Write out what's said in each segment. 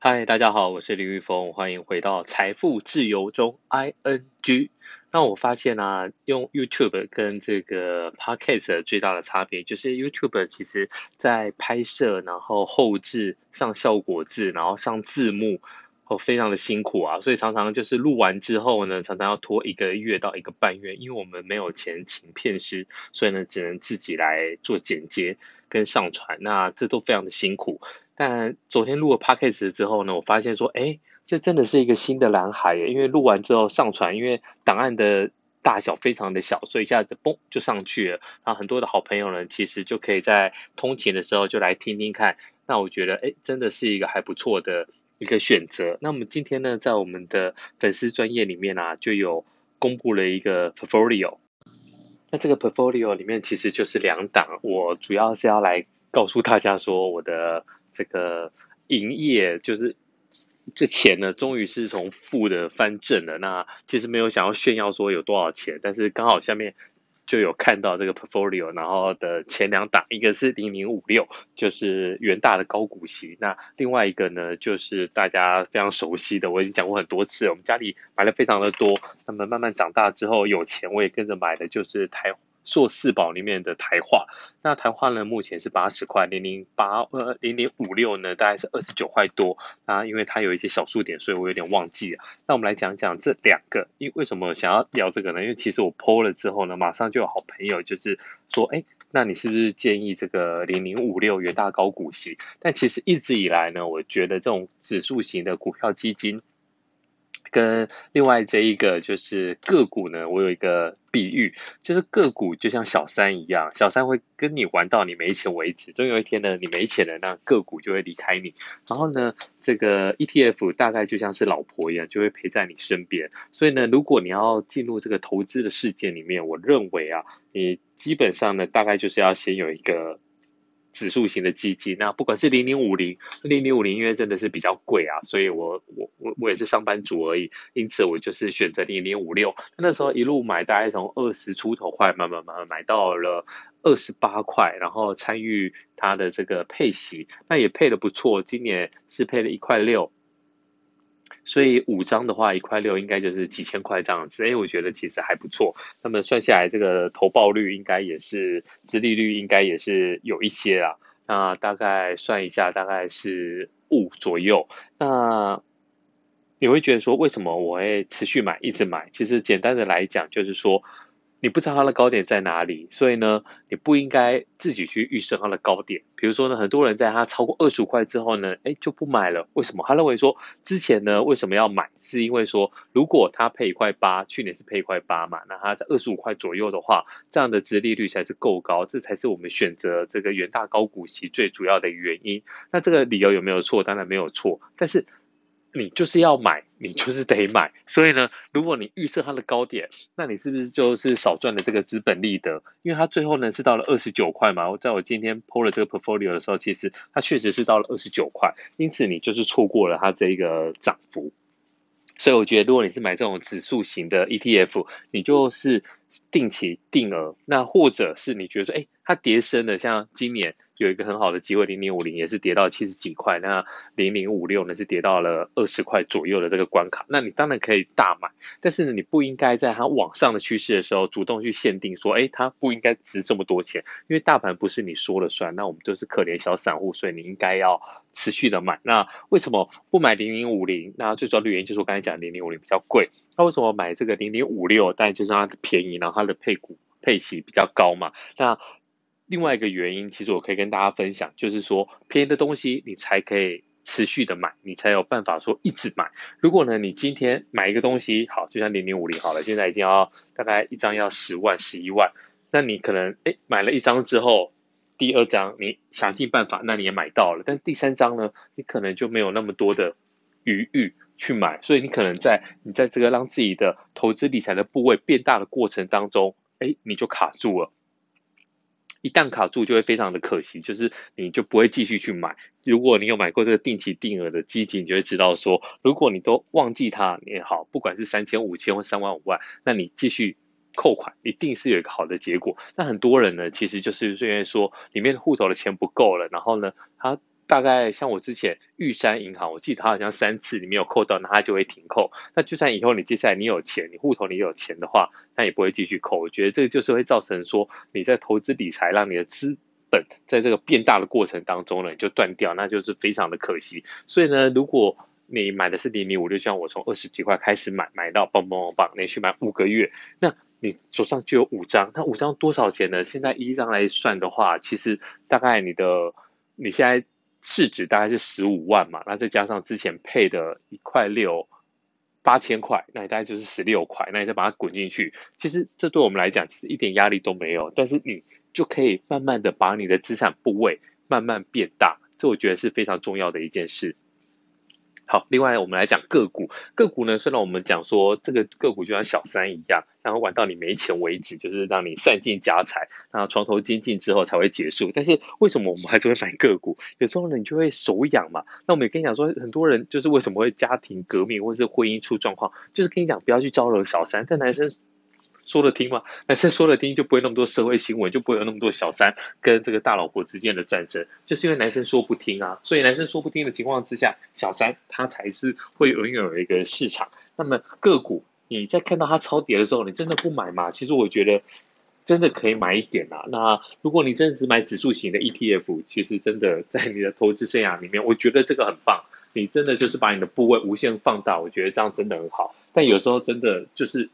嗨，大家好，我是林玉峰，欢迎回到财富自由中 ING。那我发现啊，用 YouTube 跟这个 Podcast 最大的差别，就是 YouTube 其实在拍摄，然后后置、上效果字，然后上字幕。哦，非常的辛苦啊，所以常常就是录完之后呢，常常要拖一个月到一个半月，因为我们没有钱请片师，所以呢，只能自己来做剪接跟上传，那这都非常的辛苦。但昨天录了 Podcast 之后呢，我发现说，哎，这真的是一个新的蓝海耶，因为录完之后上传，因为档案的大小非常的小，所以一下子嘣就上去了。然后很多的好朋友呢，其实就可以在通勤的时候就来听听看。那我觉得，哎，真的是一个还不错的。一个选择。那么今天呢，在我们的粉丝专业里面啊，就有公布了一个 portfolio。那这个 portfolio 里面其实就是两档，我主要是要来告诉大家说，我的这个营业就是这钱呢，终于是从负的翻正了。那其实没有想要炫耀说有多少钱，但是刚好下面。就有看到这个 portfolio，然后的前两档，一个是零零五六，就是元大的高股息，那另外一个呢，就是大家非常熟悉的，我已经讲过很多次，我们家里买了非常的多，那么慢慢长大之后有钱，我也跟着买的就是台。硕四宝里面的台化，那台化呢，目前是八十块，零零八呃零零五六呢，大概是二十九块多啊，因为它有一些小数点，所以我有点忘记了。那我们来讲讲这两个，因为什么想要聊这个呢？因为其实我 po 了之后呢，马上就有好朋友就是说，哎，那你是不是建议这个零零五六元大高股息？但其实一直以来呢，我觉得这种指数型的股票基金。跟另外这一个就是个股呢，我有一个比喻，就是个股就像小三一样，小三会跟你玩到你没钱为止，总有一天呢，你没钱了，那个股就会离开你。然后呢，这个 ETF 大概就像是老婆一样，就会陪在你身边。所以呢，如果你要进入这个投资的世界里面，我认为啊，你基本上呢，大概就是要先有一个。指数型的基金，那不管是零零五零、零零五零，因为真的是比较贵啊，所以我我我我也是上班族而已，因此我就是选择零零五六。那时候一路买，大概从二十出头块，慢慢慢慢买到了二十八块，然后参与它的这个配息，那也配的不错，今年是配了一块六。所以五张的话，一块六应该就是几千块这样子，哎，我觉得其实还不错。那么算下来，这个投报率应该也是，殖利率应该也是有一些啊。那大概算一下，大概是五左右。那你会觉得说，为什么我会持续买，一直买？其实简单的来讲，就是说。你不知道它的高点在哪里，所以呢，你不应该自己去预设它的高点。比如说呢，很多人在它超过二十五块之后呢，哎，就不买了。为什么？他认为说，之前呢，为什么要买？是因为说，如果它配一块八，去年是配一块八嘛，那它在二十五块左右的话，这样的殖利率才是够高，这才是我们选择这个元大高股息最主要的原因。那这个理由有没有错？当然没有错，但是。你就是要买，你就是得买。所以呢，如果你预测它的高点，那你是不是就是少赚了这个资本利得？因为它最后呢是到了二十九块嘛。我在我今天 PO 了这个 portfolio 的时候，其实它确实是到了二十九块，因此你就是错过了它这一个涨幅。所以我觉得，如果你是买这种指数型的 ETF，你就是定期定额。那或者是你觉得说，哎，它跌升了，像今年。有一个很好的机会，零零五零也是跌到七十几块，那零零五六呢是跌到了二十块左右的这个关卡，那你当然可以大买，但是呢，你不应该在它往上的趋势的时候主动去限定说，哎，它不应该值这么多钱，因为大盘不是你说了算，那我们都是可怜小散户，所以你应该要持续的买。那为什么不买零零五零？那最主要的原因就是我刚才讲零零五零比较贵，那为什么买这个零零五六？但就是它的便宜，然后它的配股配息比较高嘛，那。另外一个原因，其实我可以跟大家分享，就是说便宜的东西你才可以持续的买，你才有办法说一直买。如果呢，你今天买一个东西，好，就像零零五零好了，现在已经要大概一张要十万、十一万，那你可能诶买了一张之后，第二张你想尽办法，那你也买到了，但第三张呢，你可能就没有那么多的余裕去买，所以你可能在你在这个让自己的投资理财的部位变大的过程当中，诶你就卡住了。一旦卡住，就会非常的可惜，就是你就不会继续去买。如果你有买过这个定期定额的基金，你就会知道说，如果你都忘记它也好，不管是三千、五千或三万、五万，那你继续扣款，一定是有一个好的结果。那很多人呢，其实就是虽然说里面户头的钱不够了，然后呢，他大概像我之前玉山银行，我记得它好像三次你没有扣到，那它就会停扣。那就算以后你接下来你有钱，你户头里有钱的话，那也不会继续扣。我觉得这个就是会造成说你在投资理财，让你的资本在这个变大的过程当中呢，你就断掉，那就是非常的可惜。所以呢，如果你买的是零零五六，像我从二十几块开始买，买到棒棒棒棒，连续买五个月，那你手上就有五张。那五张多少钱呢？现在一张来算的话，其实大概你的你现在。市值大概是十五万嘛，那再加上之前配的一块六八千块，那你大概就是十六块，那你再把它滚进去，其实这对我们来讲其实一点压力都没有，但是你就可以慢慢的把你的资产部位慢慢变大，这我觉得是非常重要的一件事。好，另外我们来讲个股。个股呢，虽然我们讲说这个个股就像小三一样，然后玩到你没钱为止，就是让你散尽家财，然后床头金尽之后才会结束。但是为什么我们还是会买个股？有时候呢，你就会手痒嘛。那我们也跟你讲说，很多人就是为什么会家庭革命或者是婚姻出状况，就是跟你讲不要去招惹小三。但男生。说得听吗？男生说了听，就不会那么多社会新闻，就不会有那么多小三跟这个大老婆之间的战争，就是因为男生说不听啊。所以男生说不听的情况之下，小三他才是会永远有一个市场。那么个股，你在看到它超跌的时候，你真的不买吗？其实我觉得真的可以买一点啊。那如果你真的只买指数型的 ETF，其实真的在你的投资生涯里面，我觉得这个很棒。你真的就是把你的部位无限放大，我觉得这样真的很好。但有时候真的就是。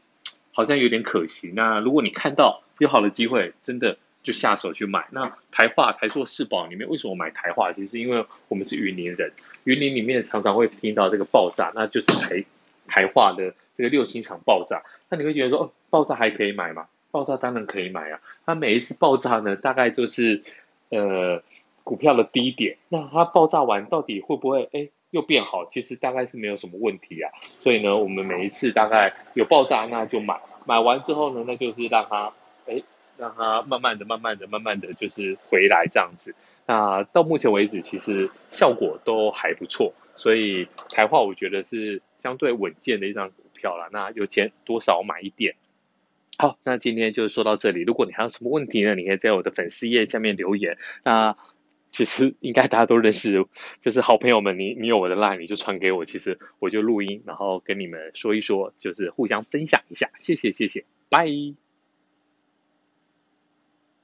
好像有点可惜。那如果你看到有好的机会，真的就下手去买。那台化、台塑、世宝里面，为什么买台化？其实因为我们是云林人，云林里面常常会听到这个爆炸，那就是台台化的这个六星厂爆炸。那你会觉得说，哦，爆炸还可以买吗？爆炸当然可以买啊。它每一次爆炸呢，大概就是呃股票的低点。那它爆炸完到底会不会哎？又变好，其实大概是没有什么问题啊。所以呢，我们每一次大概有爆炸，那就买。买完之后呢，那就是让它，哎，让它慢慢的、慢慢的、慢慢的就是回来这样子。那到目前为止，其实效果都还不错。所以台化我觉得是相对稳健的一张股票啦。那有钱多少买一点。好，那今天就说到这里。如果你还有什么问题呢，你可以在我的粉丝页下面留言。那。其实应该大家都认识，就是好朋友们，你你有我的 line，你就传给我，其实我就录音，然后跟你们说一说，就是互相分享一下，谢谢谢谢，拜。